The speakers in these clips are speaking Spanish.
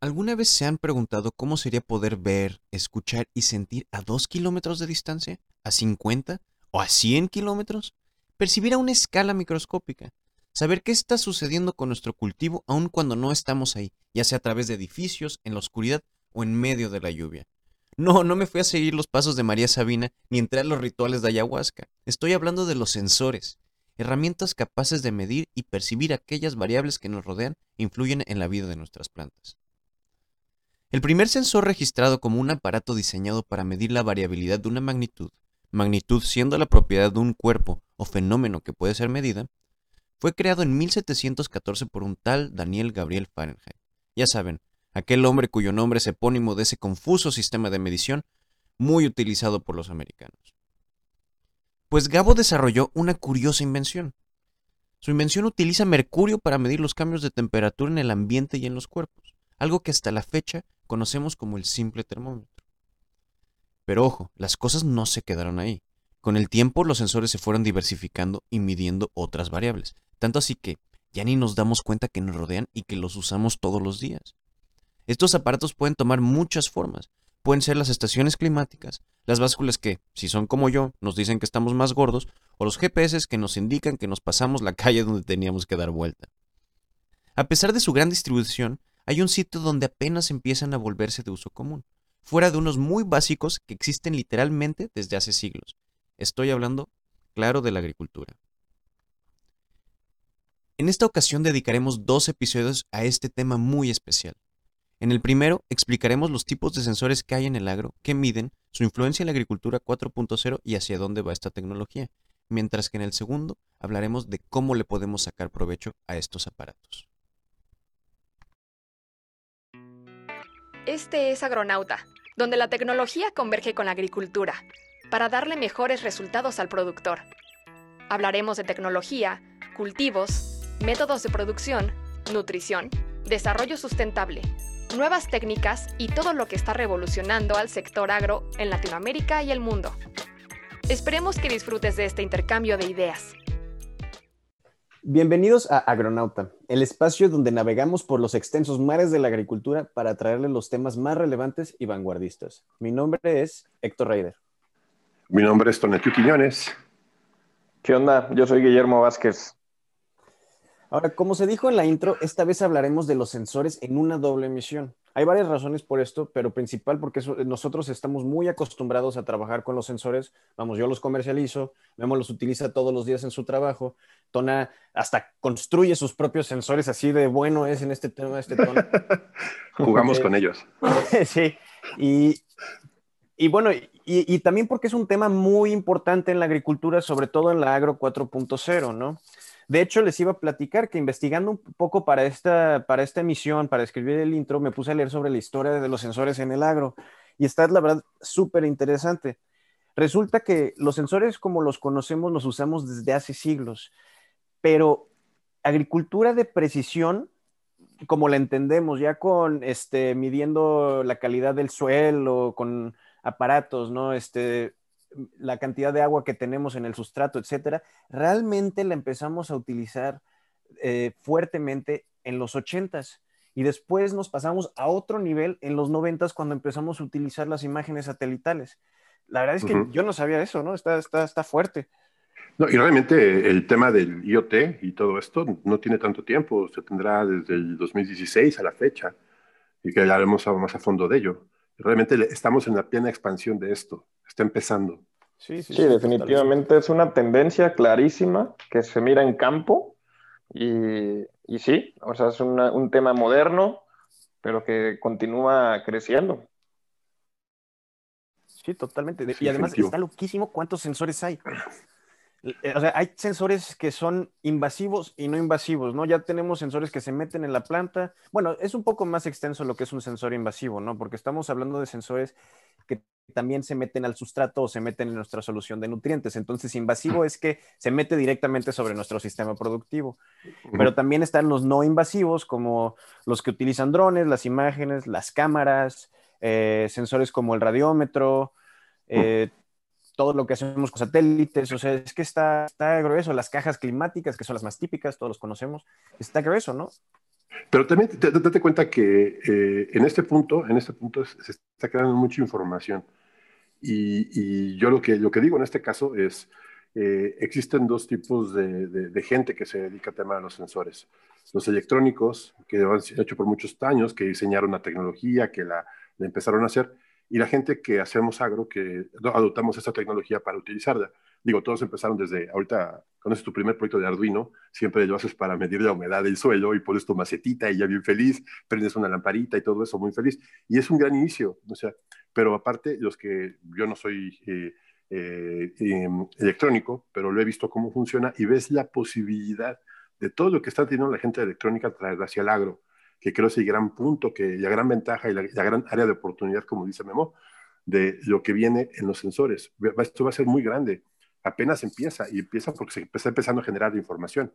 ¿Alguna vez se han preguntado cómo sería poder ver, escuchar y sentir a dos kilómetros de distancia? ¿A 50? ¿O a 100 kilómetros? Percibir a una escala microscópica. Saber qué está sucediendo con nuestro cultivo aun cuando no estamos ahí, ya sea a través de edificios, en la oscuridad o en medio de la lluvia. No, no me fui a seguir los pasos de María Sabina ni entré a los rituales de ayahuasca. Estoy hablando de los sensores, herramientas capaces de medir y percibir aquellas variables que nos rodean e influyen en la vida de nuestras plantas. El primer sensor registrado como un aparato diseñado para medir la variabilidad de una magnitud, magnitud siendo la propiedad de un cuerpo o fenómeno que puede ser medida, fue creado en 1714 por un tal Daniel Gabriel Fahrenheit. Ya saben, aquel hombre cuyo nombre es epónimo de ese confuso sistema de medición muy utilizado por los americanos. Pues Gabo desarrolló una curiosa invención. Su invención utiliza mercurio para medir los cambios de temperatura en el ambiente y en los cuerpos, algo que hasta la fecha conocemos como el simple termómetro. Pero ojo, las cosas no se quedaron ahí. Con el tiempo los sensores se fueron diversificando y midiendo otras variables, tanto así que ya ni nos damos cuenta que nos rodean y que los usamos todos los días. Estos aparatos pueden tomar muchas formas. Pueden ser las estaciones climáticas, las básculas que, si son como yo, nos dicen que estamos más gordos, o los GPS que nos indican que nos pasamos la calle donde teníamos que dar vuelta. A pesar de su gran distribución, hay un sitio donde apenas empiezan a volverse de uso común, fuera de unos muy básicos que existen literalmente desde hace siglos. Estoy hablando, claro, de la agricultura. En esta ocasión dedicaremos dos episodios a este tema muy especial. En el primero explicaremos los tipos de sensores que hay en el agro, que miden, su influencia en la agricultura 4.0 y hacia dónde va esta tecnología, mientras que en el segundo hablaremos de cómo le podemos sacar provecho a estos aparatos. Este es Agronauta, donde la tecnología converge con la agricultura para darle mejores resultados al productor. Hablaremos de tecnología, cultivos, métodos de producción, nutrición, desarrollo sustentable, nuevas técnicas y todo lo que está revolucionando al sector agro en Latinoamérica y el mundo. Esperemos que disfrutes de este intercambio de ideas. Bienvenidos a Agronauta, el espacio donde navegamos por los extensos mares de la agricultura para traerles los temas más relevantes y vanguardistas. Mi nombre es Héctor Reider. Mi nombre es Tonetiu Quiñones. ¿Qué onda? Yo soy Guillermo Vázquez. Ahora, como se dijo en la intro, esta vez hablaremos de los sensores en una doble emisión. Hay varias razones por esto, pero principal porque nosotros estamos muy acostumbrados a trabajar con los sensores. Vamos, yo los comercializo, Memo los utiliza todos los días en su trabajo. Tona hasta construye sus propios sensores, así de bueno es en este tema, este tono. Jugamos con ellos. sí, y, y bueno, y, y, también porque es un tema muy importante en la agricultura, sobre todo en la agro 4.0, ¿no? De hecho, les iba a platicar que investigando un poco para esta, para esta emisión, para escribir el intro, me puse a leer sobre la historia de los sensores en el agro y está, la verdad, súper interesante. Resulta que los sensores como los conocemos los usamos desde hace siglos, pero agricultura de precisión, como la entendemos, ya con este, midiendo la calidad del suelo, con aparatos, ¿no? Este, la cantidad de agua que tenemos en el sustrato, etcétera, realmente la empezamos a utilizar eh, fuertemente en los ochentas y después nos pasamos a otro nivel en los noventas cuando empezamos a utilizar las imágenes satelitales. La verdad es que yo no sabía eso, ¿no? Está, está, está fuerte. No, y realmente el tema del IoT y todo esto no tiene tanto tiempo, se tendrá desde el 2016 a la fecha y que hablaremos más a fondo de ello. Realmente estamos en la plena expansión de esto está empezando. Sí, sí, sí, definitivamente es una tendencia clarísima que se mira en campo y, y sí, o sea, es un tema moderno, pero que continúa creciendo. Sí, totalmente. y además está loquísimo cuántos sensores hay. Eh, o sea, hay sensores que son invasivos y no invasivos, ¿no? Ya tenemos sensores que se meten en la planta. Bueno, es un poco más extenso lo que es un sensor invasivo, ¿no? Porque estamos hablando de sensores que también se meten al sustrato o se meten en nuestra solución de nutrientes. Entonces, invasivo es que se mete directamente sobre nuestro sistema productivo. Pero también están los no invasivos, como los que utilizan drones, las imágenes, las cámaras, eh, sensores como el radiómetro, eh, todo lo que hacemos con satélites, o sea, es que está, está grueso, las cajas climáticas, que son las más típicas, todos los conocemos, está grueso, ¿no? Pero también date cuenta que eh, en este punto, en este punto se está creando mucha información. Y, yo lo que, lo que digo en este caso es, eh, existen dos tipos de, gente que se dedica al tema de los sensores. Los electrónicos, que han hecho por muchos años, que diseñaron la tecnología, que la, la empezaron a hacer, y la gente que hacemos agro, que adoptamos esta tecnología para utilizarla. Digo, todos empezaron desde, ahorita, conoces tu primer proyecto de Arduino, siempre lo haces para medir la humedad del suelo y pones tu macetita y ya bien feliz, prendes una lamparita y todo eso muy feliz. Y es un gran inicio, o sea, pero aparte, los que yo no soy eh, eh, em, electrónico, pero lo he visto cómo funciona y ves la posibilidad de todo lo que está teniendo la gente electrónica traer hacia el agro que creo es el gran punto, que la gran ventaja y la, gran área de oportunidad, como dice Memo, de lo que viene en los sensores. Esto va a ser muy grande. Apenas empieza y empieza porque se está empezando a generar información.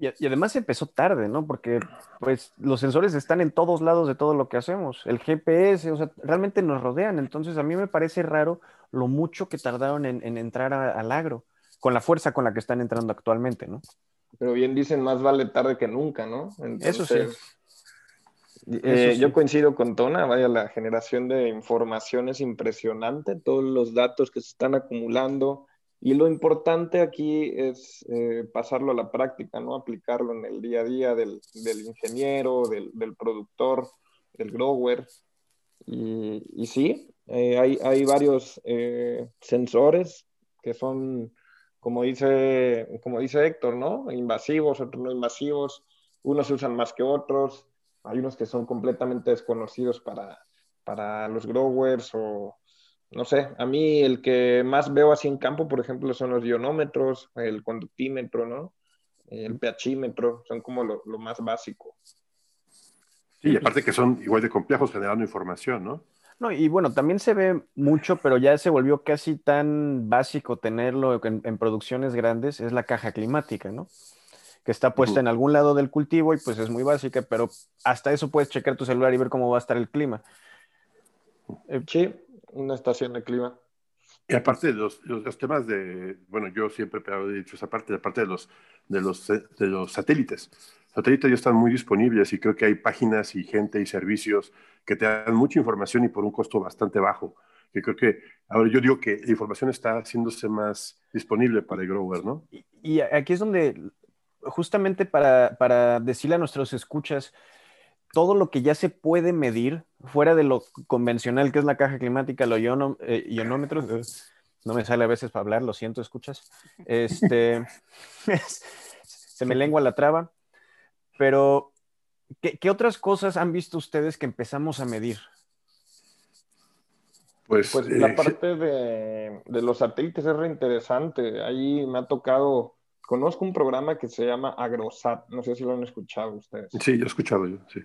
y, además empezó tarde, ¿no? Porque pues los sensores están en todos lados de todo lo que hacemos. El GPS, o sea, realmente nos rodean. Entonces a mí me parece raro lo mucho que tardaron en, entrar al agro, con la fuerza con la que están entrando actualmente, ¿no? Pero bien dicen, más vale tarde que nunca, ¿no? Eso sí. Eh, yo coincido con Tona, vaya, la generación de información es impresionante, todos los datos que se están acumulando y lo importante aquí es eh, pasarlo a la práctica, ¿no? Aplicarlo en el día a día del, ingeniero, del, productor, del grower. Y, y sí, eh, hay, hay, varios sensores que son, como dice, como dice Héctor, ¿no? Invasivos, otros no invasivos, unos se usan más que otros hay unos que son completamente desconocidos para, para los growers o no sé, a mí el que más veo así en campo, por ejemplo, son los ionómetros, el conductímetro, ¿no? El pHímetro, son como lo, lo más básico. Sí, y aparte que son igual de complejos generando información, ¿no? No, y bueno, también se ve mucho, pero ya se volvió casi tan básico tenerlo en producciones grandes, es la caja climática, ¿no? Que está puesta en algún lado del cultivo y pues es muy básica, pero hasta eso puedes checar tu celular y ver cómo va a estar el clima. Eh, sí, una estación de clima. Y aparte de los, los, temas de, bueno, yo siempre he dicho esa parte, aparte de los, de los, de los satélites. Los satélites ya están muy disponibles y creo que hay páginas y gente y servicios que te dan mucha información y por un costo bastante bajo. Que creo que, ahora yo digo que la información está haciéndose más disponible para el grower, ¿no? y aquí es donde justamente para, decirle a nuestros escuchas todo lo que ya se puede medir fuera de lo convencional que es la caja climática, los eh, ionómetros. Eh, no me sale a veces para hablar, lo siento, escuchas. Este, se me lengua la traba. Pero, ¿qué, otras cosas han visto ustedes que empezamos a medir? Pues, pues la eh, parte de, de, los satélites es reinteresante. Ahí me ha tocado Conozco un programa que se llama AgroSat, no sé si lo han escuchado ustedes. Sí, yo he escuchado yo, sí.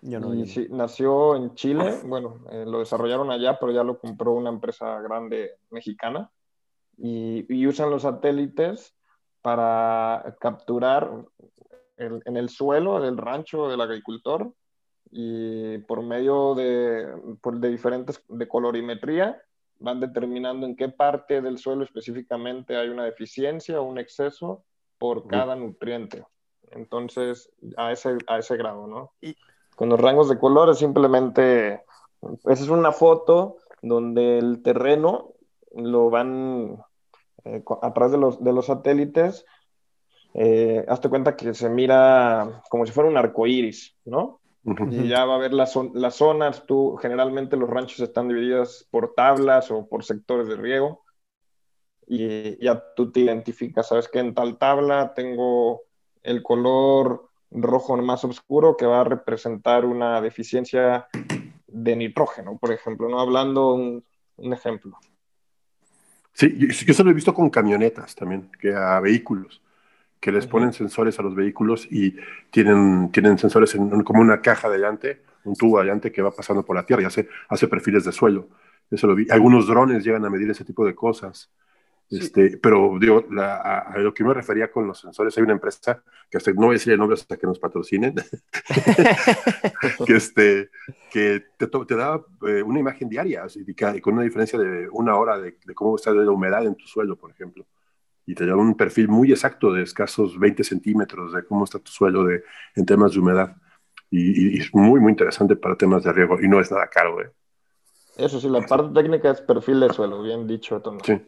Yo no, nació en Chile, bueno, eh, lo desarrollaron allá, pero ya lo compró una empresa grande mexicana y, usan los satélites para capturar en el suelo del rancho del agricultor y por medio de, de diferentes, de colorimetría, van determinando en qué parte del suelo específicamente hay una deficiencia o un exceso por cada nutriente. Entonces, a ese, a ese grado, ¿no? Y con los rangos de colores simplemente, esa es una foto donde el terreno lo van eh, a través de los, de los satélites, eh, hazte cuenta que se mira como si fuera un arco iris, ¿no? Y ya va a ver las, las zonas, tú, generalmente los ranchos están divididos por tablas o por sectores de riego, y ya tú te identificas, sabes que en tal tabla tengo el color rojo más oscuro que va a representar una deficiencia de nitrógeno, por ejemplo, ¿no? Hablando un, un ejemplo. Sí, yo, yo, lo he visto con camionetas también, que a vehículos que les ponen sensores a los vehículos y tienen, tienen sensores en, como una caja de llante, un tubo de llante que va pasando por la tierra y hace, hace perfiles de suelo. Eso lo vi. Algunos drones llegan a medir ese tipo de cosas. Este, pero digo, a, lo que me refería con los sensores, hay una empresa que hasta, no voy a decir el nombre hasta que nos patrocinen, que, este, que te, te da eh, una imagen diaria, así, con una diferencia de una hora de, de, cómo está la humedad en tu suelo, por ejemplo. Y te da un perfil muy exacto de escasos 20 centímetros de cómo está tu suelo de, en temas de humedad. Y, es muy, muy interesante para temas de riego y no es nada caro. ¿eh? Eso sí, la parte técnica es perfil de suelo, bien dicho, Tomás. Sí,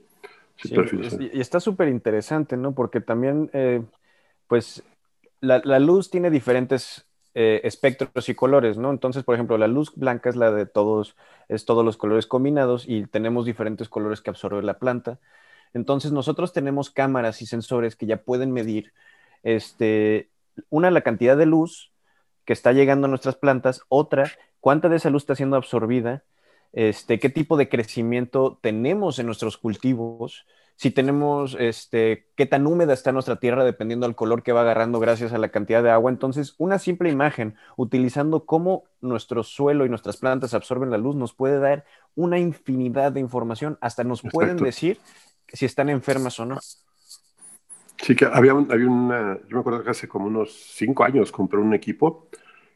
sí, perfil de suelo. Y está súper interesante, ¿no? Porque también, eh, pues, la, la, luz tiene diferentes eh, espectros y colores, ¿no? Entonces, por ejemplo, la luz blanca es la de todos, es todos los colores combinados y tenemos diferentes colores que absorbe la planta. Entonces, nosotros tenemos cámaras y sensores que ya pueden medir, este, una, la cantidad de luz que está llegando a nuestras plantas, otra, cuánta de esa luz está siendo absorbida, este, qué tipo de crecimiento tenemos en nuestros cultivos, si tenemos, este, qué tan húmeda está nuestra tierra dependiendo del color que va agarrando gracias a la cantidad de agua. Entonces, una simple imagen utilizando cómo nuestro suelo y nuestras plantas absorben la luz nos puede dar una infinidad de información. Hasta nos pueden decir si están enfermas o no. Sí, que había, había una, yo me acuerdo que hace como unos cinco años compré un equipo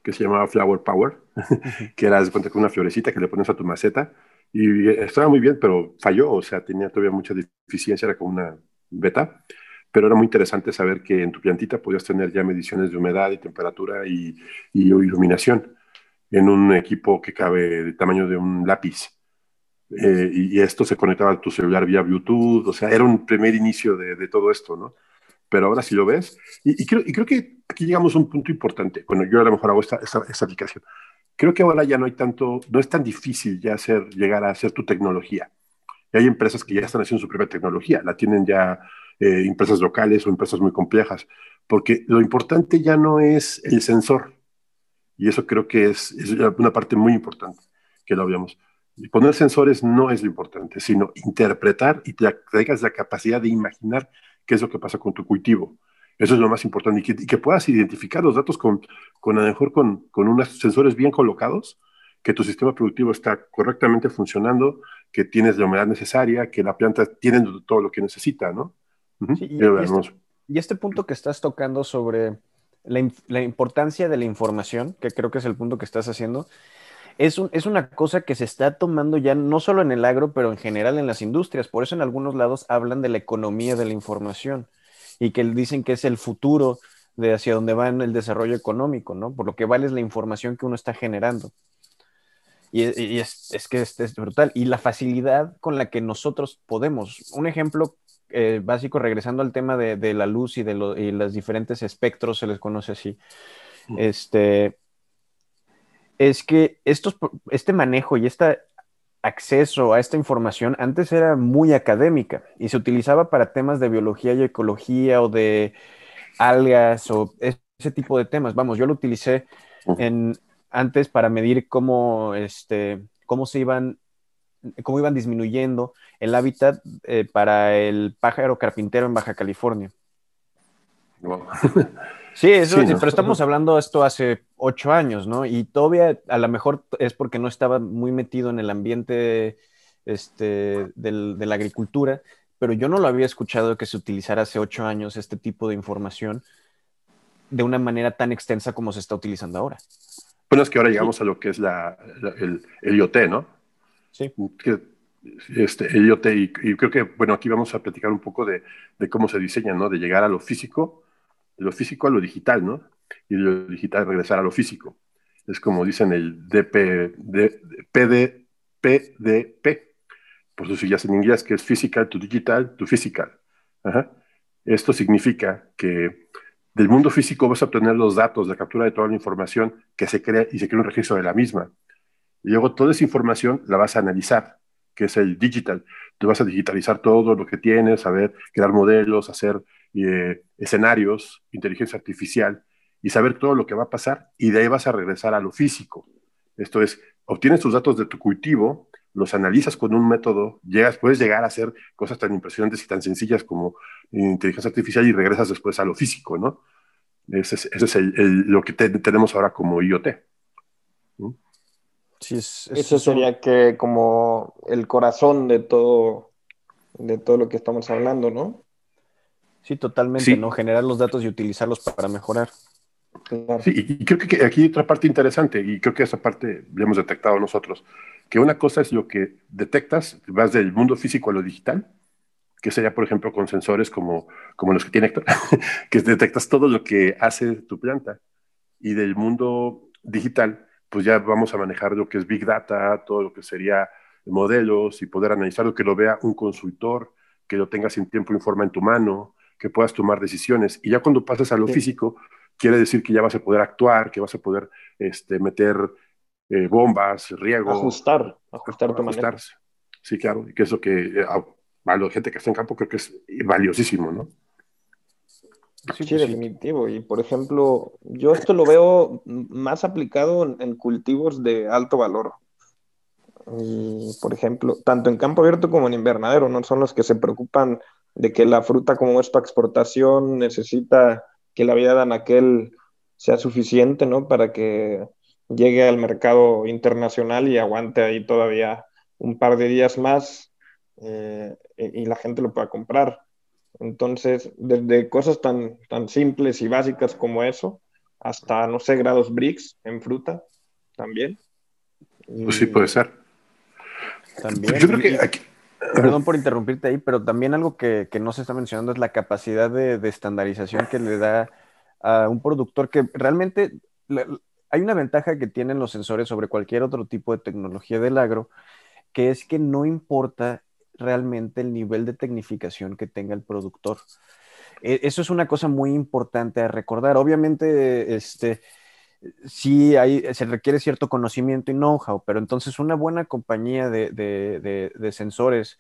que se llamaba Flower Power, que era, de cuenta, con una florecita que le pones a tu maceta y estaba muy bien, pero falló, o sea, tenía todavía mucha deficiencia, era como una beta, pero era muy interesante saber que en tu plantita podías tener ya mediciones de humedad y temperatura y, iluminación en un equipo que cabe de tamaño de un lápiz. Eh, y, esto se conectaba a tu celular vía Bluetooth, o sea, era un primer inicio de, todo esto, ¿no? Pero ahora sí lo ves, y, creo, y, creo, que aquí llegamos a un punto importante. Bueno, yo a lo mejor hago esta, esta, aplicación creo que ahora ya no hay tanto, no es tan difícil ya hacer, llegar a hacer tu tecnología. Hay empresas que ya están haciendo su propia tecnología, la tienen ya eh, empresas locales o empresas muy complejas, porque lo importante ya no es el sensor, y eso creo que es, es una parte muy importante que lo veamos. Poner sensores no es lo importante, sino interpretar y te traigas la capacidad de imaginar qué es lo que pasa con tu cultivo. Eso es lo más importante. Y que, puedas identificar los datos con, con a lo mejor con, con unos sensores bien colocados, que tu sistema productivo está correctamente funcionando, que tienes la humedad necesaria, que la planta tiene todo lo que necesita, ¿no? y, este, y, este, punto que estás tocando sobre la, la, importancia de la información, que creo que es el punto que estás haciendo, es, un, es una cosa que se está tomando ya no solo en el agro, pero en general en las industrias. Por eso en algunos lados hablan de la economía de la información y que dicen que es el futuro de hacia dónde va el desarrollo económico, ¿no? Por lo que vale es la información que uno está generando. Y, es, que es, brutal. Y la facilidad con la que nosotros podemos. Un ejemplo eh, básico, regresando al tema de, la luz y de los diferentes espectros, se les conoce así. Este, es que estos, este manejo y esta acceso a esta información antes era muy académica y se utilizaba para temas de biología y ecología o de algas o ese tipo de temas. Vamos, yo lo utilicé en, antes para medir cómo, este, cómo se iban cómo iban disminuyendo el hábitat eh, para el pájaro carpintero en Baja California. Sí, eso sí, pero estamos hablando de esto hace ocho años, ¿no? Y todavía a lo mejor es porque no estaba muy metido en el ambiente este, de la agricultura, pero yo no lo había escuchado que se utilizara hace ocho años este tipo de información de una manera tan extensa como se está utilizando ahora. Bueno, es que ahora llegamos a lo que es la, el, IoT, ¿no? Sí. este, el IoT, y, y, creo que, bueno, aquí vamos a platicar un poco de, de cómo se diseña, ¿no? De llegar a lo físico de lo físico a lo digital, ¿no? Y lo digital regresar a lo físico. Es como dicen el DP, PD, PDP, por sus siglas en inglés, que es Physical to Digital to Physical. Esto significa que del mundo físico vas a obtener los datos de captura de toda la información que se crea y se crea un registro de la misma. Y luego toda esa información la vas a analizar, que es el digital. Tú vas a digitalizar todo lo que tienes, saber crear modelos, hacer eh, escenarios, inteligencia artificial y saber todo lo que va a pasar y de ahí vas a regresar a lo físico. Esto es, obtienes tus datos de tu cultivo, los analizas con un método, llegas, puedes llegar a hacer cosas tan impresionantes y tan sencillas como inteligencia artificial y regresas después a lo físico, ¿no? Ese es, ese es lo que tenemos ahora como IoT. Sí, Eso sería que como el corazón de todo, de todo lo que estamos hablando, ¿no? Sí, totalmente, ¿no? Generar los datos y utilizarlos para mejorar. Sí, y creo que aquí hay otra parte interesante, y creo que esa parte la hemos detectado nosotros, que una cosa es lo que detectas, vas del mundo físico a lo digital, que sería, por ejemplo, con sensores como, como los que tiene Héctor, que detectas todo lo que hace tu planta. Y del mundo digital, pues ya vamos a manejar lo que es Big Data, todo lo que sería modelos y poder analizar lo que lo vea un consultor, que lo tengas en tiempo y forma en tu mano, que puedas tomar decisiones. Y ya cuando pasas a lo físico, quiere decir que ya vas a poder actuar, que vas a poder este, meter eh, bombas, riego. Ajustar, ajustar tu ajustarse. Sí, claro, y que eso que eh, a la gente que está en campo creo que es valiosísimo, ¿no? Sí, pues definitivo. Y por ejemplo, yo esto lo veo más aplicado en, cultivos de alto valor. Y, por ejemplo, tanto en campo abierto como en invernadero, ¿no? Son los que se preocupan de que la fruta, como es para exportación, necesita que la vida de anaquel sea suficiente, ¿no? Para que llegue al mercado internacional y aguante ahí todavía un par de días más eh, y la gente lo pueda comprar. Entonces, desde cosas tan, tan simples y básicas como eso, hasta, no sé, grados BRICS en fruta también. Pues sí, puede ser. También. Yo creo que aquí... Perdón por interrumpirte ahí, pero también algo que, que no se está mencionando es la capacidad de, de, estandarización que le da a un productor que realmente hay una ventaja que tienen los sensores sobre cualquier otro tipo de tecnología del agro, que es que no importa realmente el nivel de tecnificación que tenga el productor. E, eso es una cosa muy importante a recordar. Obviamente, este, sí hay, se requiere cierto conocimiento y know-how, pero entonces una buena compañía de, sensores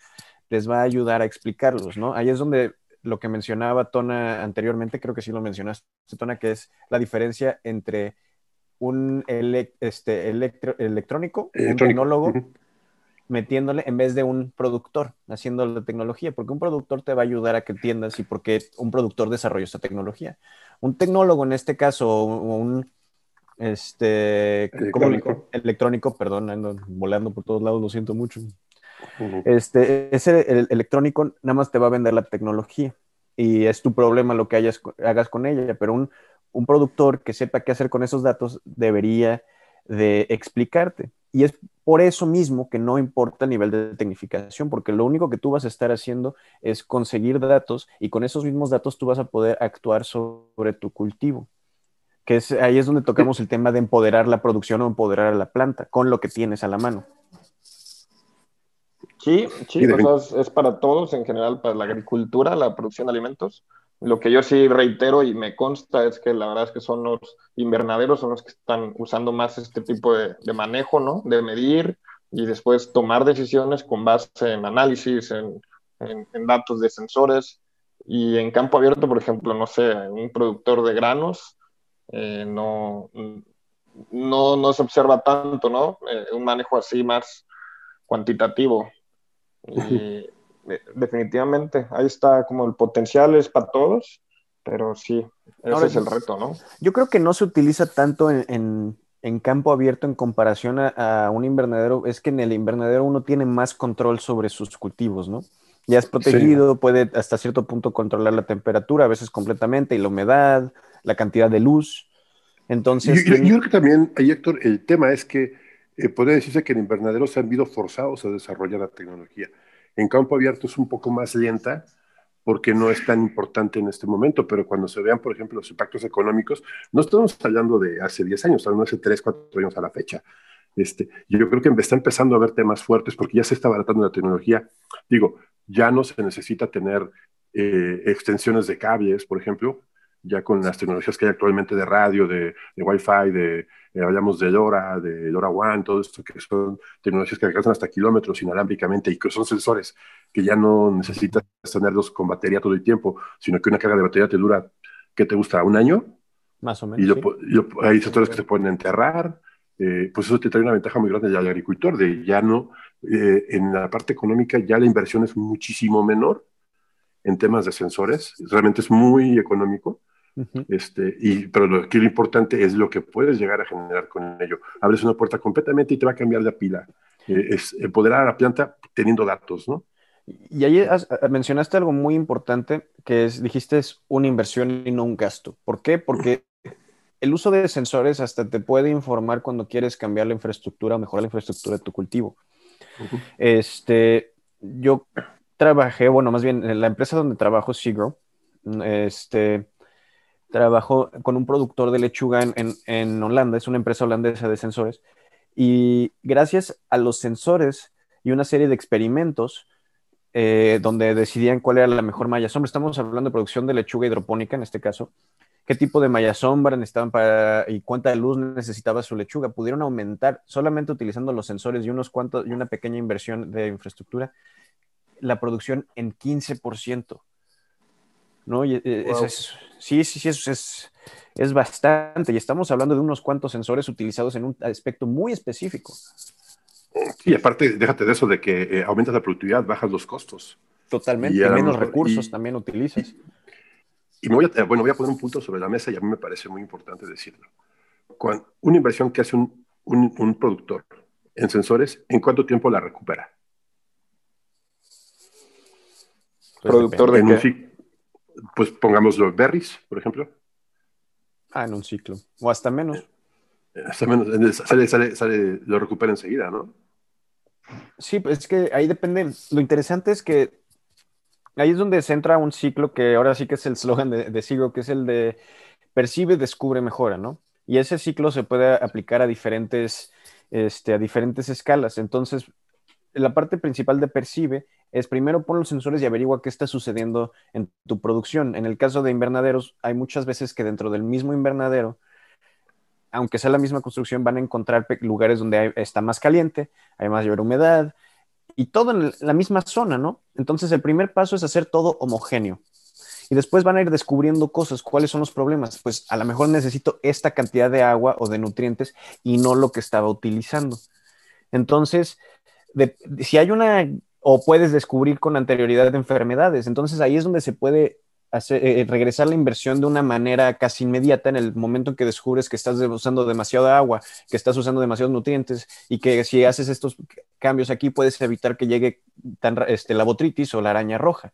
les va a ayudar a explicarlos, ¿no? Ahí es donde lo que mencionaba Tona anteriormente, creo que sí lo mencionaste, Tona, que es la diferencia entre un este, electrónico, un tecnólogo, metiéndole en vez de un productor haciendo la tecnología, porque un productor te va a ayudar a que entiendas y por qué un productor desarrolló esta tecnología. Un tecnólogo en este caso, o un este, electrónico, electrónico perdón, ando volando por todos lados, lo siento mucho. Este, ese el, electrónico nada más te va a vender la tecnología y es tu problema lo que hayas, hagas con ella, pero un, un productor que sepa qué hacer con esos datos debería de explicarte. Y es por eso mismo que no importa el nivel de tecnificación, porque lo único que tú vas a estar haciendo es conseguir datos y con esos mismos datos tú vas a poder actuar sobre tu cultivo. Que es, ahí es donde tocamos el tema de empoderar la producción o empoderar a la planta con lo que tienes a la mano. Sí, sí, es para todos en general, para la agricultura, la producción de alimentos. Lo que yo sí reitero y me consta es que la verdad es que son los invernaderos, son los que están usando más este tipo de, manejo, ¿no? De medir y después tomar decisiones con base en análisis, en, datos de sensores. Y en campo abierto, por ejemplo, no sé, un productor de granos, eh, no, no, no, se observa tanto, ¿no? Eh, un manejo así más cuantitativo. Y, definitivamente, ahí está como el potencial es para todos, pero sí, ese es el reto, ¿no? Yo creo que no se utiliza tanto en, campo abierto en comparación a, un invernadero, es que en el invernadero uno tiene más control sobre sus cultivos, ¿no? Ya es protegido, puede hasta cierto punto controlar la temperatura, a veces completamente, y la humedad, la cantidad de luz. Entonces. Yo, creo que también, Héctor, el tema es que eh, puede decirse que en invernadero se han visto forzados a desarrollar la tecnología. En campo abierto es un poco más lenta porque no es tan importante en este momento, pero cuando se vean, por ejemplo, los impactos económicos, no estamos hablando de hace 10 años, estamos hace 3, 4 años a la fecha. Este, yo creo que está empezando a haber temas fuertes porque ya se está abaratando la tecnología. Digo, ya no se necesita tener eh, extensiones de cables, por ejemplo, ya con las tecnologías que hay actualmente de radio, de, de Wi-Fi, de, eh, hablamos de LoRa, de LoRa One, todo esto que son tecnologías que alcanzan hasta kilómetros inalámbricamente y que son sensores que ya no necesitas tenerlos con batería todo el tiempo, sino que una carga de batería te dura, ¿qué te gusta? ¿Un año? Más o menos. Y hay sensores que se pueden enterrar, eh, pues eso te trae una ventaja muy grande al agricultor, de ya no, eh, en la parte económica ya la inversión es muchísimo menor en temas de sensores, realmente es muy económico este, y, pero lo que lo importante es lo que puedes llegar a generar con ello. Abres una puerta completamente y te va a cambiar la pila. Eh, es empoderar a la planta teniendo datos, ¿no? Y ahí mencionaste algo muy importante, que es, dijiste, es una inversión y no un gasto. ¿Por qué? Porque el uso de sensores hasta te puede informar cuando quieres cambiar la infraestructura o mejorar la infraestructura de tu cultivo. Este, yo trabajé, bueno, más bien en la empresa donde trabajo, Seagrow, este, trabajó con un productor de lechuga en, en, Holanda, es una empresa holandesa de sensores, y gracias a los sensores y una serie de experimentos eh, donde decidían cuál era la mejor malla sombra, estamos hablando de producción de lechuga hidropónica en este caso, qué tipo de malla sombra necesitaban para y cuánta luz necesitaba su lechuga, pudieron aumentar solamente utilizando los sensores y unos cuantos y una pequeña inversión de infraestructura la producción en 15%. ¿No? Y, eh, sí, sí, sí, eso es, es bastante. Y estamos hablando de unos cuantos sensores utilizados en un aspecto muy específico. Sí, aparte, déjate de eso de que eh, aumentas la productividad, bajas los costos. Totalmente, y, menos recursos también utilizas. Y, me voy a, bueno, voy a poner un punto sobre la mesa y a mí me parece muy importante decirlo. Cuando, una inversión que hace un, un, un productor en sensores, ¿en cuánto tiempo la recupera? Pues ¿Productor de qué? Pues pongamos los berries, por ejemplo. Ah, en un ciclo. O hasta menos. Hasta menos. Sale, sale, sale, lo recupera enseguida, ¿no? Sí, pues es que ahí depende. Lo interesante es que ahí es donde se entra un ciclo que ahora sí que es el slogan de, de Sigo, que es el de percibe, descubre, mejora, ¿no? Y ese ciclo se puede aplicar a diferentes, este, a diferentes escalas. Entonces, la parte principal de percibe es primero pon los sensores y averigua qué está sucediendo en tu producción. En el caso de invernaderos, hay muchas veces que dentro del mismo invernadero, aunque sea la misma construcción, van a encontrar lugares donde está más caliente, hay mayor humedad y todo en la misma zona, ¿no? Entonces el primer paso es hacer todo homogéneo. Y después van a ir descubriendo cosas. ¿Cuáles son los problemas? Pues a lo mejor necesito esta cantidad de agua o de nutrientes y no lo que estaba utilizando. Entonces, si hay una o puedes descubrir con anterioridad enfermedades. Entonces ahí es donde se puede hacer, eh, regresar la inversión de una manera casi inmediata en el momento en que descubres que estás usando demasiada agua, que estás usando demasiados nutrientes y que si haces estos cambios aquí puedes evitar que llegue tan, este, la botritis o la araña roja,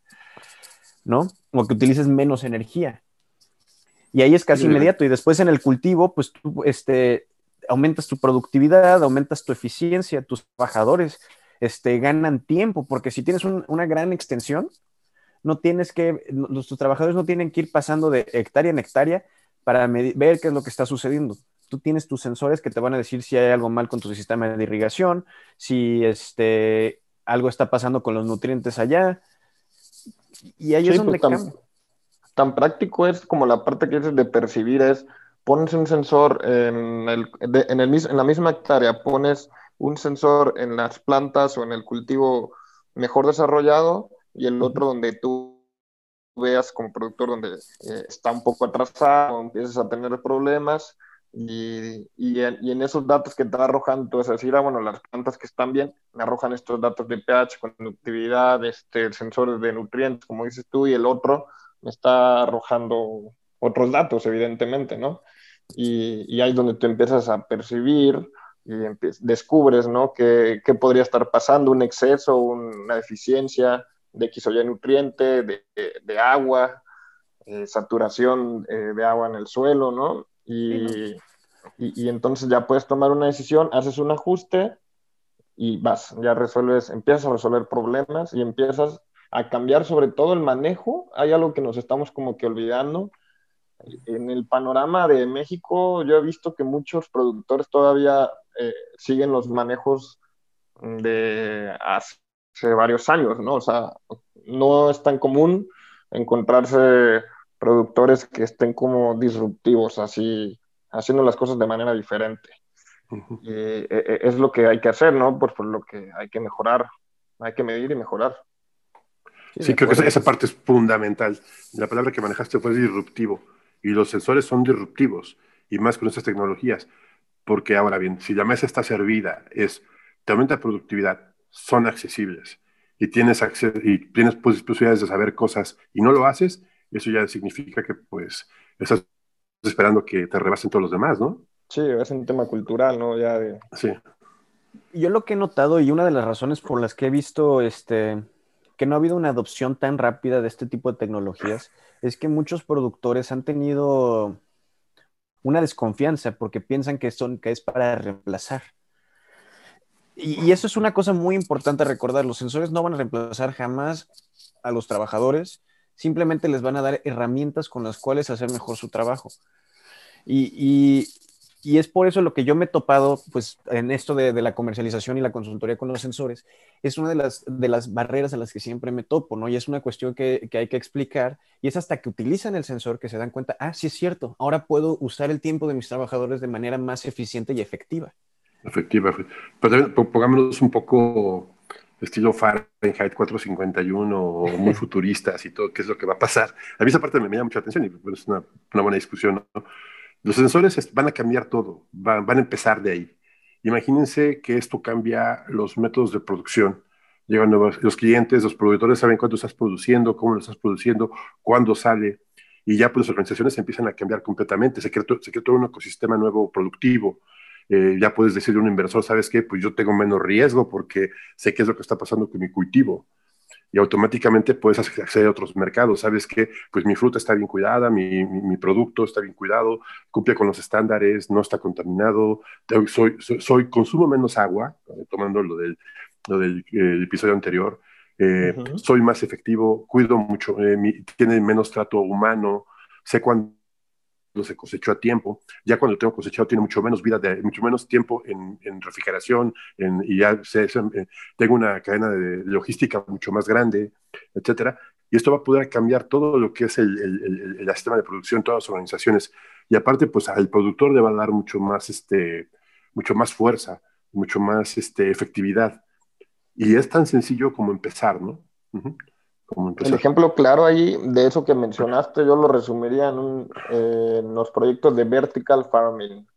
¿no? O que utilices menos energía. Y ahí es casi inmediato. Y después en el cultivo, pues tú este, aumentas tu productividad, aumentas tu eficiencia, tus trabajadores este, ganan tiempo, porque si tienes una gran extensión, no tienes que, los, tus trabajadores no tienen que ir pasando de hectárea en hectárea para ver qué es lo que está sucediendo. Tú tienes tus sensores que te van a decir si hay algo mal con tu sistema de irrigación, si este, algo está pasando con los nutrientes allá. Y ahí es donde pues, tan, tan, práctico es como la parte que dices de percibir es, pones un sensor en, el, en, el, en la misma hectárea, pones un sensor en las plantas o en el cultivo mejor desarrollado y el otro donde tú veas como productor donde eh, está un poco atrasado, empiezas a tener problemas y, y, en, esos datos que te arrojan, tú vas a decir, ah, bueno, las plantas que están bien me arrojan estos datos de pH, conductividad, este, sensores de nutrientes, como dices tú, y el otro me está arrojando otros datos, evidentemente, ¿no? Y, y ahí es donde tú empiezas a percibir y descubres, ¿no? ¿Qué, podría estar pasando? Un exceso, una deficiencia de X o Y nutriente, de, agua, eh, saturación eh, de agua en el suelo, ¿no? Y, y, entonces ya puedes tomar una decisión, haces un ajuste y vas, ya resuelves, empiezas a resolver problemas y empiezas a cambiar sobre todo el manejo. Hay algo que nos estamos como que olvidando. En el panorama de México, yo he visto que muchos productores todavía eh, siguen los manejos de hace varios años, ¿no? O sea, no es tan común encontrarse productores que estén como disruptivos, así, haciendo las cosas de manera diferente. eh, eh, es lo que hay que hacer, ¿no? Por, por, lo que hay que mejorar, hay que medir y mejorar. Sí, creo que esa, parte es fundamental. La palabra que manejaste fue disruptivo y los sensores son disruptivos y más con estas tecnologías. Porque ahora bien, si la mesa está servida, es, te aumenta productividad, son accesibles y tienes, y tienes posibilidades de saber cosas y no lo haces, eso ya significa que pues estás esperando que te rebasen todos los demás, ¿no? Sí, es un tema cultural, ¿no? Ya Sí. Yo lo que he notado y una de las razones por las que he visto este, que no ha habido una adopción tan rápida de este tipo de tecnologías es que muchos productores han tenido una desconfianza porque piensan que, son, que es para reemplazar. y, eso es una cosa muy importante recordar. Los sensores no van a reemplazar jamás a los trabajadores, simplemente les van a dar herramientas con las cuales hacer mejor su trabajo. Y es por eso lo que yo me he topado, pues, en esto de, la comercialización y la consultoría con los sensores, es una de las, de las barreras a las que siempre me topo, ¿no? Y es una cuestión que, que, hay que explicar, y es hasta que utilizan el sensor que se dan cuenta, ah, sí es cierto, ahora puedo usar el tiempo de mis trabajadores de manera más eficiente y efectiva. Efectiva, pero también pongámonos un poco estilo Fahrenheit 451 o muy futuristas y todo, qué es lo que va a pasar. A mí esa parte me, llama mucha atención y es una, una buena discusión, ¿no? Los sensores van a cambiar todo, van, a empezar de ahí. Imagínense que esto cambia los métodos de producción. Llegan nuevos, los clientes, los productores saben cuánto estás produciendo, cómo lo estás produciendo, cuándo sale, y ya pues las organizaciones empiezan a cambiar completamente. Se crea todo un ecosistema nuevo productivo. Eh, ya puedes decirle a un inversor, ¿sabes qué? Pues yo tengo menos riesgo porque sé qué es lo que está pasando con mi cultivo y automáticamente puedes acceder a otros mercados. Sabes que pues mi fruta está bien cuidada, mi, mi, producto está bien cuidado, cumple con los estándares, no está contaminado, soy, soy, consumo menos agua, eh, tomando lo del, lo del eh, episodio anterior, eh, soy más efectivo, cuido mucho, tiene menos trato humano, sé cuándo se cosechó a tiempo. Ya cuando tengo cosechado tiene mucho menos vida, de, mucho menos tiempo en, refrigeración en, y ya eh, tengo una cadena de logística mucho más grande, etcétera. Y esto va a poder cambiar todo lo que es el, el, el, sistema de producción, todas las organizaciones. Y aparte, pues al productor le va a dar mucho más, este, mucho más fuerza, mucho más este, efectividad. Y es tan sencillo como empezar, ¿no? El ejemplo claro ahí de eso que mencionaste, yo lo resumiría en, eh, los proyectos de vertical farming,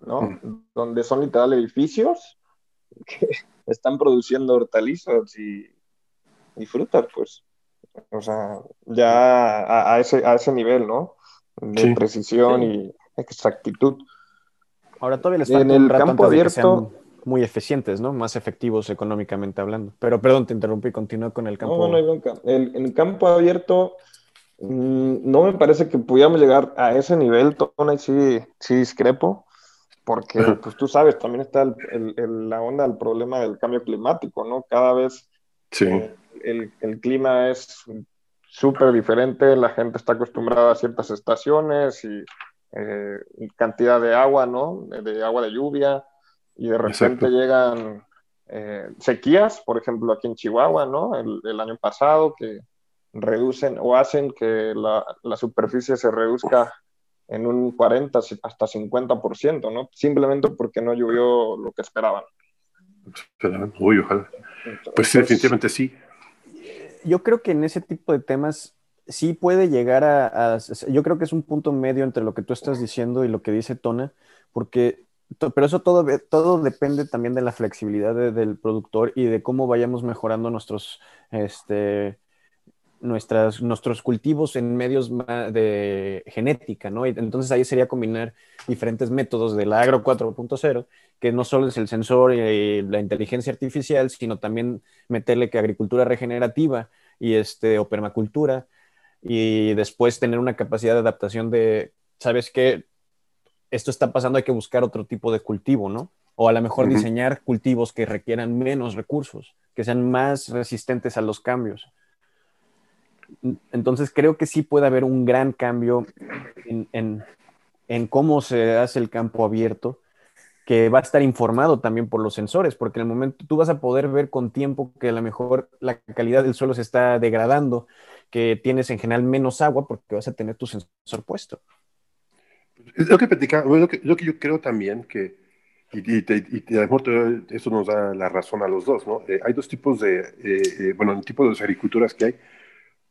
¿no? Mm. Donde son literal edificios que están produciendo hortalizas y, y frutas, pues. O sea, ya a, ese, a ese nivel, ¿no? De precisión y exactitud. Ahora todavía les falta en el campo abierto muy eficientes, ¿no? Más efectivos económicamente hablando. Pero perdón, te interrumpí, continúa con el campo. No, no hay bronca. El, en el campo abierto, mm, no me parece que pudiéramos llegar a ese nivel, Tona, y sí, sí discrepo, porque pues tú sabes, también está el, la onda del problema del cambio climático, ¿no? Cada vez sí. Eh, el, el clima es súper diferente, la gente está acostumbrada a ciertas estaciones y eh, cantidad de agua, ¿no? De agua de lluvia y de repente llegan eh, sequías, por ejemplo, aquí en Chihuahua, ¿no? El, año pasado, que reducen o hacen que la, la, superficie se reduzca en un 40 hasta 50%, ¿no? Simplemente porque no llovió lo que esperaban. Uy, ojalá. pues definitivamente sí. Yo creo que en ese tipo de temas sí puede llegar a, a, Yo creo que es un punto medio entre lo que tú estás diciendo y lo que dice Tona, porque pero eso todo, todo depende también de la flexibilidad del productor y de cómo vayamos mejorando nuestros, este, nuestras, nuestros cultivos en medios de genética, ¿no? entonces ahí sería combinar diferentes métodos del agro 4.0, que no solo es el sensor y la inteligencia artificial, sino también meterle que agricultura regenerativa y este, o permacultura, y después tener una capacidad de adaptación de, ¿sabes qué? Esto está pasando, hay que buscar otro tipo de cultivo, ¿no? O a lo mejor diseñar cultivos que requieran menos recursos, que sean más resistentes a los cambios. Entonces creo que sí puede haber un gran cambio en, en, cómo se hace el campo abierto, que va a estar informado también por los sensores, porque en el momento tú vas a poder ver con tiempo que a lo mejor la calidad del suelo se está degradando, que tienes en general menos agua porque vas a tener tu sensor puesto. Lo que lo que, lo que yo creo también que, y, y, a lo mejor eso nos da la razón a los dos, ¿no? Eh, hay dos tipos de, eh, eh, bueno, tipos de agriculturas que hay,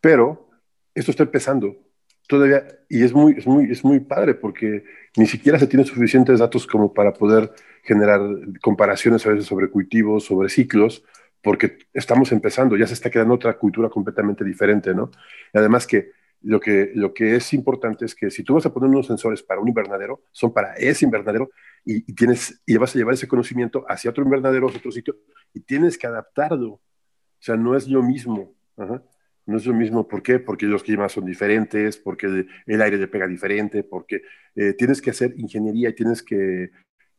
pero esto está empezando todavía y es muy, es muy, es muy padre porque ni siquiera se tienen suficientes datos como para poder generar comparaciones a veces sobre cultivos, sobre ciclos, porque estamos empezando, ya se está creando otra cultura completamente diferente, ¿no? Y además que lo que, lo que es importante es que si tú vas a poner unos sensores para un invernadero, son para ese invernadero y, tienes, y vas a llevar ese conocimiento hacia otro invernadero, hacia otro sitio, y tienes que adaptarlo. O sea, no es lo mismo. No es lo mismo. ¿Por qué? Porque los climas son diferentes, porque el, aire le pega diferente, porque eh, tienes que hacer ingeniería y tienes que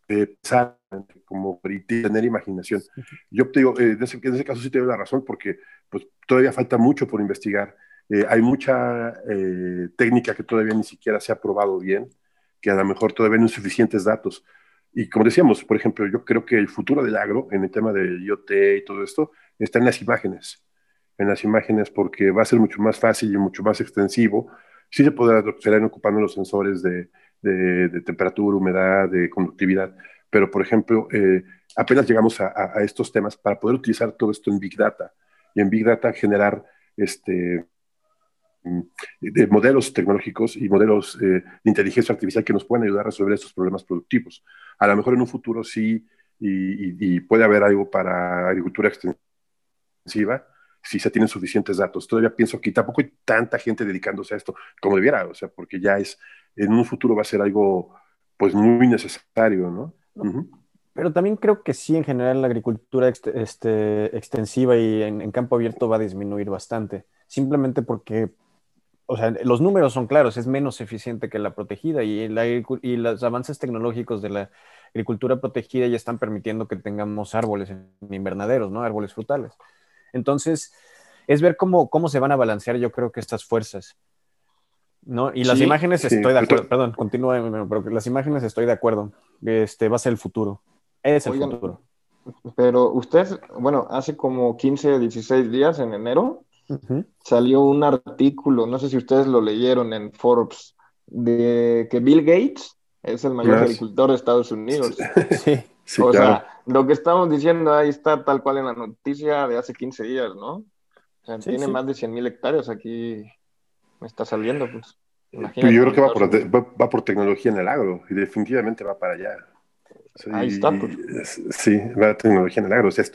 pensar, como tener imaginación. Yo te digo, eh, en, ese, caso sí te doy la razón porque pues, todavía falta mucho por investigar. Eh, hay mucha eh, técnica que todavía ni siquiera se ha probado bien, que a lo mejor todavía no hay suficientes datos. Y como decíamos, por ejemplo, yo creo que el futuro del agro en el tema del IoT y todo esto está en las imágenes, en las imágenes porque va a ser mucho más fácil y mucho más extensivo. Sí se podrá, serán ocupando los sensores de, de, temperatura, humedad, de conductividad, pero por ejemplo, eh, apenas llegamos a, estos temas para poder utilizar todo esto en Big Data y en Big Data generar este, de modelos tecnológicos y modelos eh, de inteligencia artificial que nos puedan ayudar a resolver estos problemas productivos. A lo mejor en un futuro sí, y, y puede haber algo para agricultura extensiva, si se tienen suficientes datos. Todavía pienso que tampoco hay tanta gente dedicándose a esto como debiera, o sea, porque ya es, en un futuro va a ser algo pues muy necesario, ¿no? Pero también creo que sí, en general, la agricultura este, extensiva y en, campo abierto va a disminuir bastante, simplemente porque, o sea, los números son claros, es menos eficiente que la protegida y, la, y los avances tecnológicos de la agricultura protegida ya están permitiendo que tengamos árboles en invernaderos, ¿no? Árboles frutales. Entonces, es ver cómo, cómo se van a balancear, yo creo que estas fuerzas. ¿no? Y las imágenes estoy de acuerdo, perdón, continúa, pero las imágenes estoy de acuerdo. Este va a ser el futuro. Es el futuro. Pero usted, bueno, hace como 15, 16 días en enero salió un artículo, no sé si ustedes lo leyeron en Forbes, de que Bill Gates es el mayor agricultor de Estados Unidos. Sí. o sea, lo que estamos diciendo ahí está tal cual en la noticia de hace 15 días, ¿no? O sea, tiene más de 100 mil hectáreas aquí me está saliendo, pues. yo creo que va por, va, por, tecnología en el agro y definitivamente va para allá. Ahí está. Pues. Sí, va tecnología en el agro. O sea, es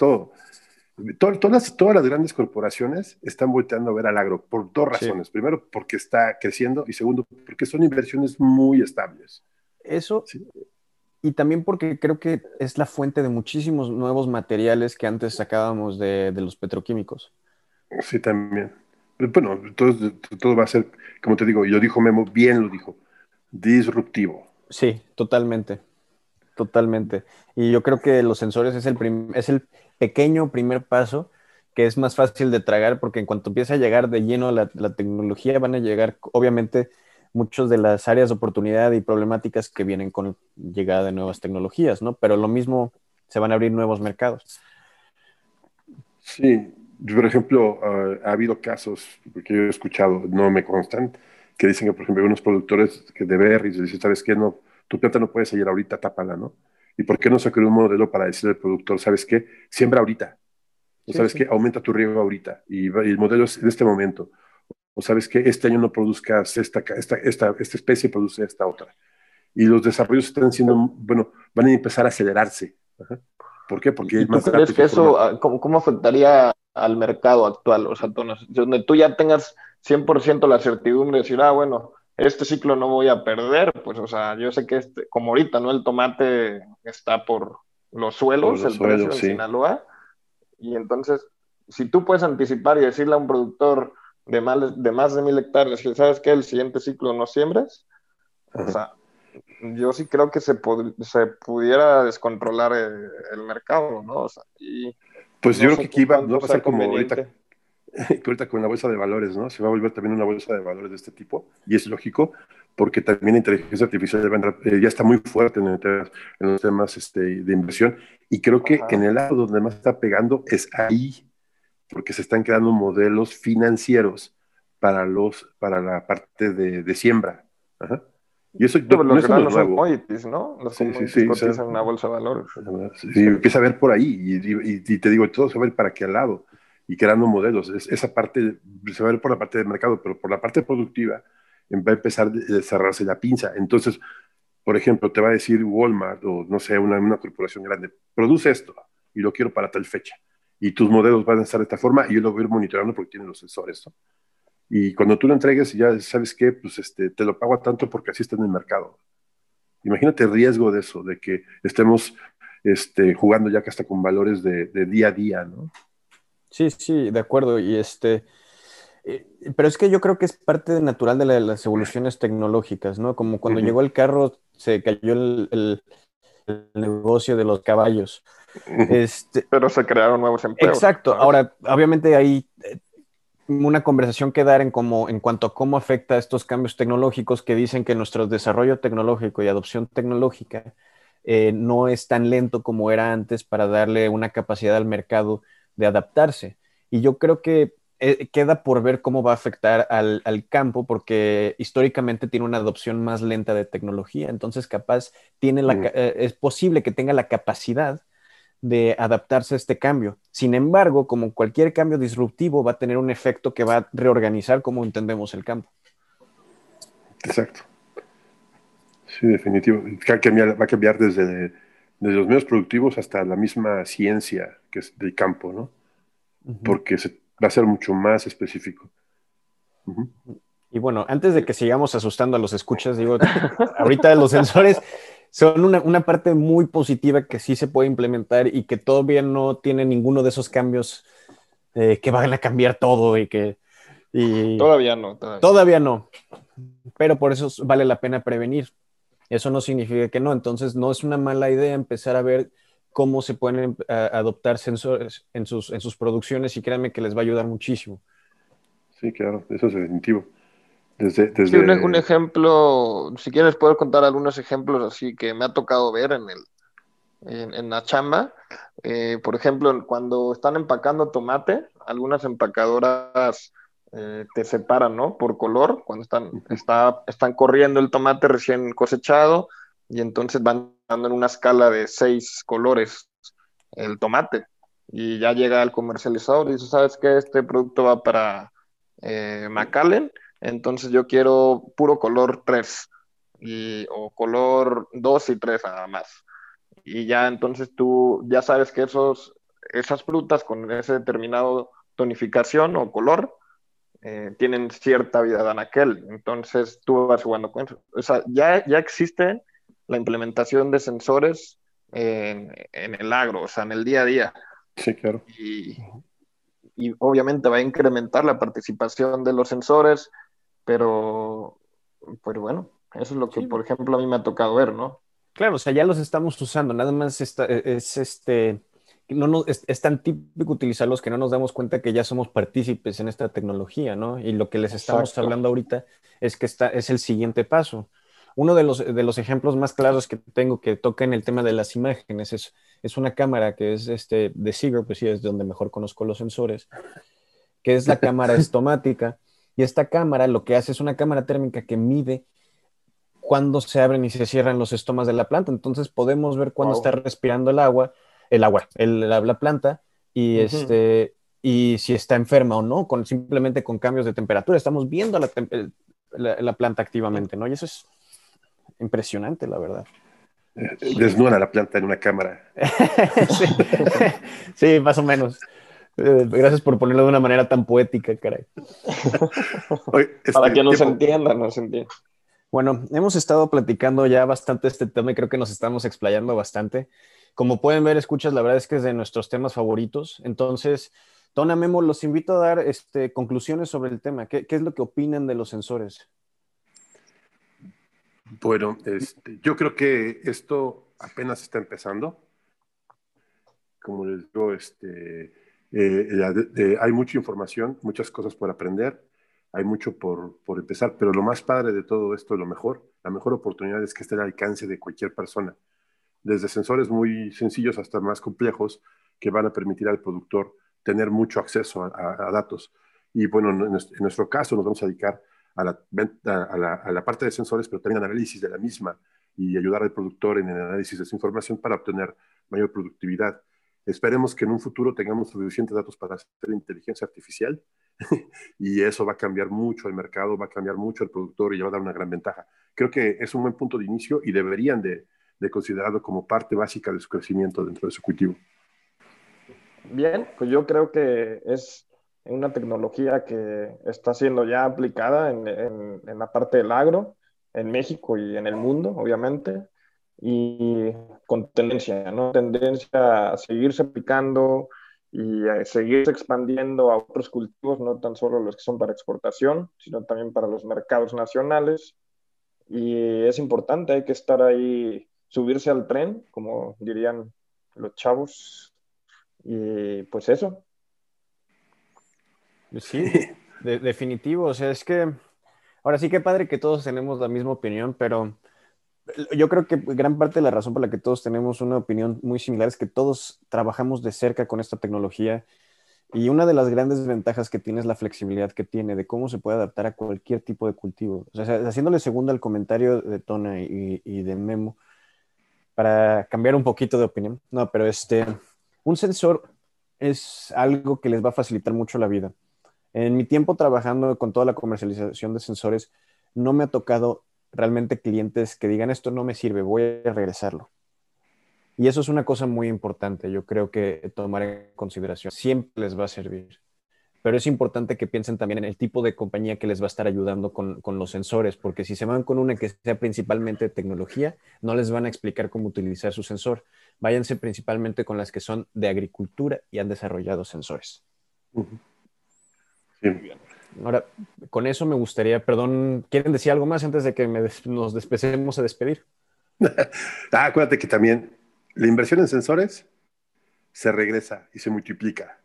todas, las, todas las grandes corporaciones están volteando a ver al agro por dos razones. Primero, porque está creciendo y segundo, porque son inversiones muy estables. Eso. Y también porque creo que es la fuente de muchísimos nuevos materiales que antes sacábamos de, de los petroquímicos. Sí, también bueno, todo, todo va a ser, como te digo, y lo dijo Memo, bien lo dijo, disruptivo. Sí, totalmente, totalmente. Y yo creo que los sensores es el, es el pequeño primer paso que es más fácil de tragar porque en cuanto empieza a llegar de lleno la, tecnología van a llegar, obviamente, muchas de las áreas de oportunidad y problemáticas que vienen con llegada de nuevas tecnologías, ¿no? Pero lo mismo, se van a abrir nuevos mercados. Sí, por ejemplo, ah, ha habido casos que yo he escuchado, no me constan, que dicen que, por ejemplo, hay unos productores que de berries dicen, ¿sabes qué? No, tu planta no puede seguir ahorita, tápala, ¿no? ¿Y por qué no se creó un modelo para decirle al productor, ¿sabes qué? Siembra ahorita. O sabes qué? Aumenta tu riego ahorita. Y, el modelo es en este momento. O sabes que este año no produzcas esta, esta, esta, esta especie, produce esta otra. Y los desarrollos están siendo, bueno, van a empezar a acelerarse. ¿Por qué? Porque ¿Y tú crees que eso, ah, ¿cómo, ¿cómo, afectaría al mercado actual, o sea, donde tú ya tengas 100% la certidumbre de decir, ah, bueno, este ciclo no voy a perder, pues, o sea, yo sé que este, como ahorita, ¿no? El tomate está por los suelos, el precio en Sinaloa, y entonces, si tú puedes anticipar y decirle a un productor de más de, más de mil hectáreas que, ¿sabes que El siguiente ciclo no siembres, o sea, yo sí creo que se, se pudiera descontrolar el, el mercado, ¿no? O sea, y pues yo creo que aquí va, a pasar como ahorita, ahorita con la bolsa de valores, ¿no? Se va a volver también una bolsa de valores de este tipo, y es lógico, porque también la inteligencia artificial eh, ya está muy fuerte en, los temas este, de inversión, y creo que en el lado donde más está pegando es ahí, porque se están creando modelos financieros para, los, para la parte de, de siembra. Ajá. Y eso no, no, es los commodities, ¿no? Los sí, sí, sí, cotizan una bolsa de valores. Sí, empieza a ver por ahí y, te digo, todo se va a ver para qué lado y creando modelos. esa parte se va a ver por la parte del mercado, pero por la parte productiva va a empezar a cerrarse la pinza. Entonces, por ejemplo, te va a decir Walmart o no sé, una, una corporación grande, produce esto y lo quiero para tal fecha. Y tus modelos van a estar de esta forma y yo lo voy a ir monitoreando porque tienen los sensores, ¿no? Y cuando tú lo entregues, ya sabes qué, pues este, te lo pago a tanto porque así está en el mercado. Imagínate el riesgo de eso, de que estemos este, jugando ya que hasta con valores de, día a día, ¿no? Sí, sí, de acuerdo. Y este, eh, pero es que yo creo que es parte natural de las evoluciones tecnológicas, ¿no? Como cuando llegó el carro, se cayó el, negocio de los caballos. Este, Pero se crearon nuevos empleos. Exacto. Ahora, obviamente hay eh, una conversación que dar en, como, en cuanto a cómo afecta estos cambios tecnológicos que dicen que nuestro desarrollo tecnológico y adopción tecnológica eh, no es tan lento como era antes para darle una capacidad al mercado de adaptarse. Y yo creo que eh, queda por ver cómo va a afectar al, campo, porque históricamente tiene una adopción más lenta de tecnología. Entonces, capaz, tiene la, mm. eh, es posible que tenga la capacidad de adaptarse a este cambio. Sin embargo, como cualquier cambio disruptivo, va a tener un efecto que va a reorganizar cómo entendemos el campo. Exacto. Sí, definitivo. Va a cambiar, va a cambiar desde, los medios productivos hasta la misma ciencia que es del campo, ¿no? Porque va a ser mucho más específico. Y bueno, antes de que sigamos asustando a los escuchas, digo, ahorita los sensores son una, parte muy positiva que sí se puede implementar y que todavía no tiene ninguno de esos cambios eh, que van a cambiar todo y que... todavía no. Todavía. no. Pero por eso vale la pena prevenir. Eso no significa que no. Entonces no es una mala idea empezar a ver cómo se pueden adoptar sensores en sus, en sus producciones y créanme que les va a ayudar muchísimo. Sí, claro, eso es definitivo un, ejemplo, si quieres puedo contar algunos ejemplos así que me ha tocado ver en, el, en, la chamba. Eh, por ejemplo, cuando están empacando tomate, algunas empacadoras eh, te separan, ¿no? Por color, cuando están, está, están corriendo el tomate recién cosechado y entonces van en una escala de seis colores el tomate. Y ya llega al comercializador y dice, ¿sabes qué? Este producto va para eh, entonces yo quiero puro color 3 y, o color 2 y 3 nada más. Y ya entonces tú ya sabes que esos, esas frutas con ese determinado tonificación o color eh, tienen cierta vida de anaquel. Entonces tú vas jugando con eso. O sea, ya, ya existe la implementación de sensores en, en, el agro, o sea, en el día a día. Sí, claro. Y, y obviamente va a incrementar la participación de los sensores, pero, pues bueno, eso es lo que, por ejemplo, a mí me ha tocado ver, ¿no? Claro, o sea, ya los estamos usando, nada más e, es este, no es, tan típico utilizarlos que no nos damos cuenta que ya somos partícipes en esta tecnología, ¿no? Y lo que les estamos hablando ahorita es que está, es el siguiente paso. Uno de los, de los ejemplos más claros que tengo que toca en el tema de las imágenes es, es una cámara que es este, de Seeger, pues sí, es donde mejor conozco los sensores, que es la cámara estomática. Y esta cámara lo que hace es una cámara térmica que mide cuándo se abren y se cierran los estomas de la planta. Entonces podemos ver cuándo está respirando el agua, el agua, la, planta, y, este, y si está enferma o no, con, simplemente con cambios de temperatura. Estamos viendo la, la, planta activamente, ¿no? Y eso es impresionante, la verdad. Eh, desnuda la planta en una cámara. sí, más o menos. Eh, gracias por ponerlo de una manera tan poética, caray. Para este, que no se entienda, no se entienda. Bueno, hemos estado platicando ya bastante este tema y creo que nos estamos explayando bastante. Como pueden ver, escuchas, la verdad es que es de nuestros temas favoritos. Entonces, Tona Memo, los invito a dar este, conclusiones sobre el tema. ¿Qué, es lo que opinan de los sensores? Bueno, este, yo creo que esto apenas está empezando. Como les digo, este, eh, hay mucha información, muchas cosas por aprender, hay mucho por, por, empezar, pero lo más padre de todo esto, lo mejor, la mejor oportunidad es que esté al alcance de cualquier persona, desde sensores muy sencillos hasta más complejos que van a permitir al productor tener mucho acceso a, datos. Y bueno, en, nuestro caso nos vamos a dedicar a la, a, la, a la, parte de sensores, pero también análisis de la misma y ayudar al productor en el análisis de esa información para obtener mayor productividad. Esperemos que en un futuro tengamos suficientes datos para hacer inteligencia artificial y eso va a cambiar mucho el mercado, va a cambiar mucho el productor y va a dar una gran ventaja. Creo que es un buen punto de inicio y deberían de, considerarlo como parte básica de su crecimiento dentro de su cultivo. Bien, pues yo creo que es una tecnología que está siendo ya aplicada en, en la parte del agro, en México y en el mundo, obviamente y con tendencia, ¿no? Tendencia a seguirse picando y a seguirse expandiendo a otros cultivos, no tan solo los que son para exportación, sino también para los mercados nacionales. Y es importante, hay que estar ahí subirse al tren, como dirían los chavos. Y pues eso. Sí, definitivo. O sea, es que ahora sí que padre que todos tenemos la misma opinión, pero yo creo que gran parte de la razón por la que todos tenemos una opinión muy similar es que todos trabajamos de cerca con esta tecnología y una de las grandes ventajas que tiene es la flexibilidad que tiene de cómo se puede adaptar a cualquier tipo de cultivo. O sea, haciéndole segundo al comentario de Tona y de Memo, para cambiar un poquito de opinión. No, pero este, un sensor es algo que les va a facilitar mucho la vida. En mi tiempo trabajando con toda la comercialización de sensores, no me ha tocado realmente clientes que digan esto no me sirve, voy a regresarlo. Y eso es una cosa muy importante, yo creo que tomar en consideración. Siempre les va a servir. Pero es importante que piensen también en el tipo de compañía que les va a estar ayudando con, los sensores, porque si se van con una que sea principalmente tecnología, no les van a explicar cómo utilizar su sensor. Váyanse principalmente con las que son de agricultura y han desarrollado sensores. Ahora, con eso me gustaría, perdón, ¿quieren decir algo más antes de que nos despecemos a despedir? ah, acuérdate que también la inversión en sensores se regresa y se multiplica.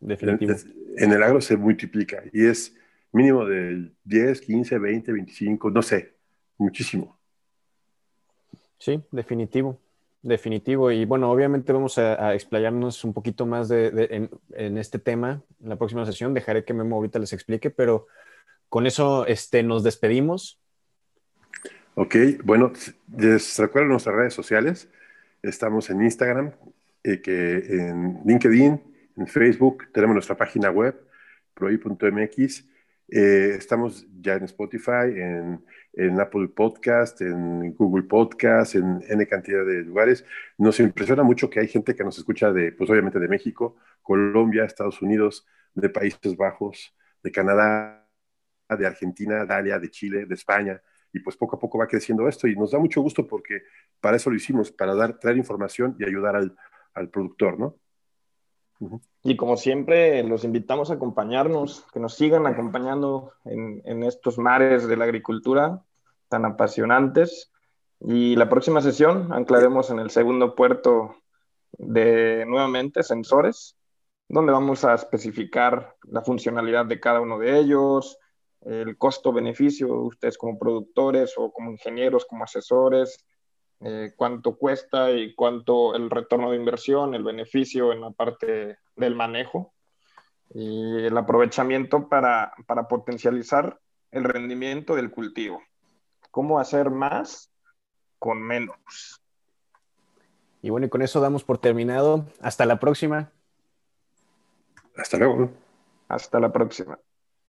Definitivo. En, el agro se multiplica y es mínimo de 10, 15, 20, 25, no sé, muchísimo. Sí, definitivo. Definitivo. Y bueno, obviamente vamos a, explayarnos un poquito más de, en, este tema en la próxima sesión. Dejaré que Memo ahorita les explique, pero con eso este, nos despedimos. Ok, bueno, les recuerdo nuestras redes sociales. Estamos en Instagram, eh, que en LinkedIn, en Facebook, tenemos nuestra página web, proi.mx. Eh, estamos ya en Spotify, en Apple Podcast, en Google Podcast, en N cantidad de lugares. Nos impresiona mucho que hay gente que nos escucha de, pues obviamente de México, Colombia, Estados Unidos, de Países Bajos, de Canadá, de Argentina, Dalia, de Chile, de España. Y pues poco a poco va creciendo esto y nos da mucho gusto porque para eso lo hicimos, para dar, traer información y ayudar al, al productor, ¿no? Y como siempre, los invitamos a acompañarnos, que nos sigan acompañando en, en, estos mares de la agricultura tan apasionantes. Y la próxima sesión anclaremos en el segundo puerto de nuevamente sensores, donde vamos a especificar la funcionalidad de cada uno de ellos, el costo-beneficio, ustedes como productores o como ingenieros, como asesores, eh, cuánto cuesta y cuánto el retorno de inversión, el beneficio en la parte del manejo y el aprovechamiento para, para potencializar el rendimiento del cultivo. Cómo hacer más con menos. Y bueno, y con eso damos por terminado. Hasta la próxima. Hasta luego. Hasta la próxima.